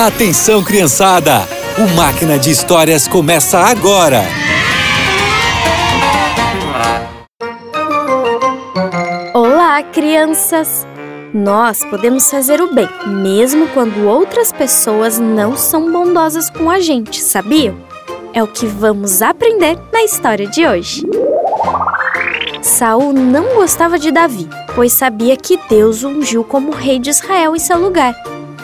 Atenção, criançada! O Máquina de Histórias começa agora! Olá, crianças! Nós podemos fazer o bem, mesmo quando outras pessoas não são bondosas com a gente, sabiam? É o que vamos aprender na história de hoje. Saul não gostava de Davi, pois sabia que Deus o ungiu como rei de Israel em seu lugar.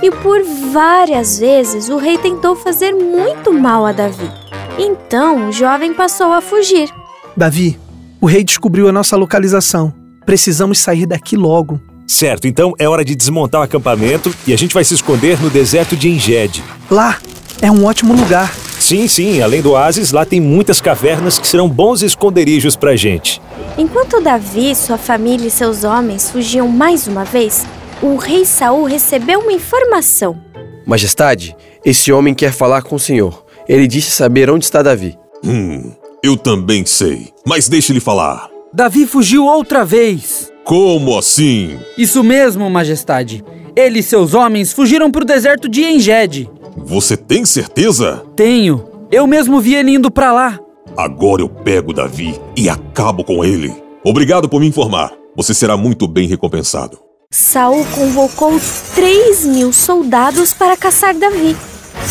E por várias vezes o rei tentou fazer muito mal a Davi. Então o jovem passou a fugir. Davi, o rei descobriu a nossa localização. Precisamos sair daqui logo. Certo, então é hora de desmontar o acampamento e a gente vai se esconder no deserto de Enged. Lá é um ótimo lugar. Sim, sim, além do oásis, lá tem muitas cavernas que serão bons esconderijos pra gente. Enquanto Davi, sua família e seus homens fugiam mais uma vez, o rei Saul recebeu uma informação. Majestade, esse homem quer falar com o senhor. Ele disse saber onde está Davi. Hum, eu também sei, mas deixe ele falar. Davi fugiu outra vez. Como assim? Isso mesmo, Majestade. Ele e seus homens fugiram para o deserto de Enged. Você tem certeza? Tenho. Eu mesmo vi ele indo para lá. Agora eu pego Davi e acabo com ele. Obrigado por me informar. Você será muito bem recompensado. Saul convocou 3 mil soldados para caçar Davi.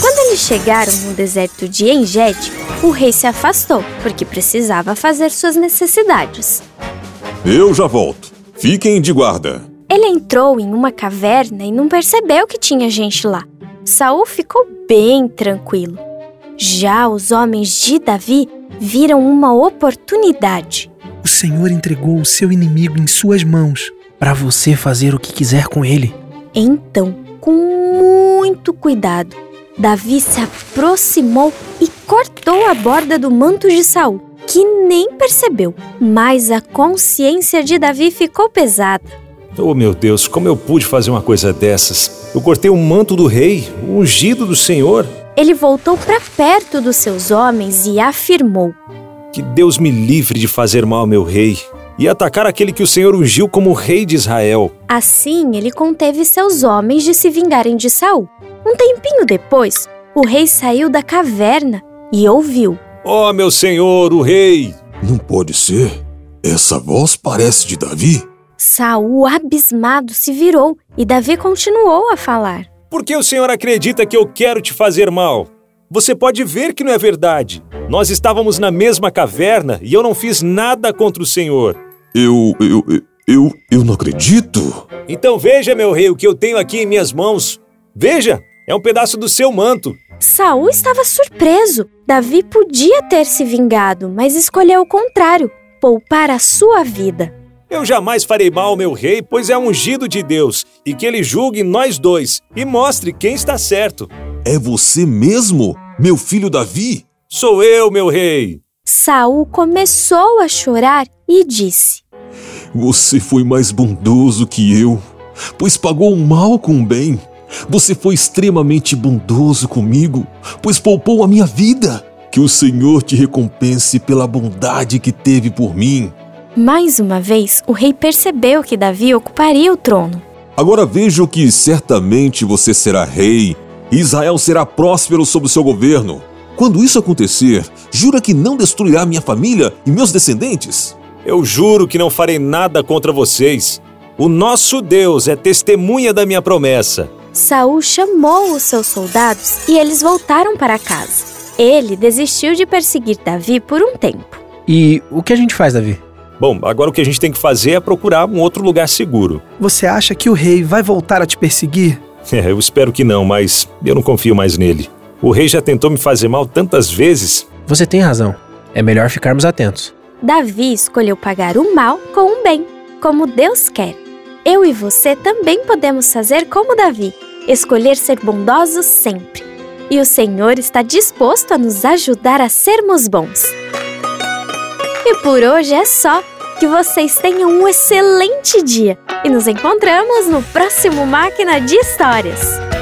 Quando eles chegaram no deserto de Enged, o rei se afastou, porque precisava fazer suas necessidades. Eu já volto. Fiquem de guarda. Ele entrou em uma caverna e não percebeu que tinha gente lá. Saul ficou bem tranquilo. Já os homens de Davi viram uma oportunidade. O Senhor entregou o seu inimigo em suas mãos para você fazer o que quiser com ele. Então, com muito cuidado, Davi se aproximou e cortou a borda do manto de Saul, que nem percebeu. Mas a consciência de Davi ficou pesada. Oh meu Deus, como eu pude fazer uma coisa dessas? Eu cortei o manto do rei, o ungido do Senhor. Ele voltou para perto dos seus homens e afirmou: Que Deus me livre de fazer mal ao meu rei e atacar aquele que o Senhor ungiu como rei de Israel. Assim, ele conteve seus homens de se vingarem de Saul. Um tempinho depois, o rei saiu da caverna e ouviu: Ó oh, meu senhor, o rei! Não pode ser. Essa voz parece de Davi. Saul, abismado, se virou e Davi continuou a falar. Por que o senhor acredita que eu quero te fazer mal? Você pode ver que não é verdade. Nós estávamos na mesma caverna e eu não fiz nada contra o senhor. Eu. eu. eu. eu não acredito. Então veja, meu rei, o que eu tenho aqui em minhas mãos. Veja, é um pedaço do seu manto. Saul estava surpreso. Davi podia ter se vingado, mas escolheu o contrário poupar a sua vida. Eu jamais farei mal ao meu rei, pois é ungido de Deus, e que ele julgue nós dois e mostre quem está certo. É você mesmo, meu filho Davi? Sou eu, meu rei. Saul começou a chorar e disse: Você foi mais bondoso que eu, pois pagou o mal com o bem. Você foi extremamente bondoso comigo, pois poupou a minha vida. Que o Senhor te recompense pela bondade que teve por mim. Mais uma vez, o rei percebeu que Davi ocuparia o trono. Agora vejo que certamente você será rei e Israel será próspero sob o seu governo. Quando isso acontecer, jura que não destruirá minha família e meus descendentes? Eu juro que não farei nada contra vocês. O nosso Deus é testemunha da minha promessa. Saul chamou os seus soldados e eles voltaram para casa. Ele desistiu de perseguir Davi por um tempo. E o que a gente faz, Davi? Bom, agora o que a gente tem que fazer é procurar um outro lugar seguro. Você acha que o rei vai voltar a te perseguir? É, eu espero que não, mas eu não confio mais nele. O rei já tentou me fazer mal tantas vezes. Você tem razão. É melhor ficarmos atentos. Davi escolheu pagar o mal com o bem, como Deus quer. Eu e você também podemos fazer como Davi, escolher ser bondosos sempre. E o Senhor está disposto a nos ajudar a sermos bons. E por hoje é só. Que vocês tenham um excelente dia e nos encontramos no próximo Máquina de Histórias.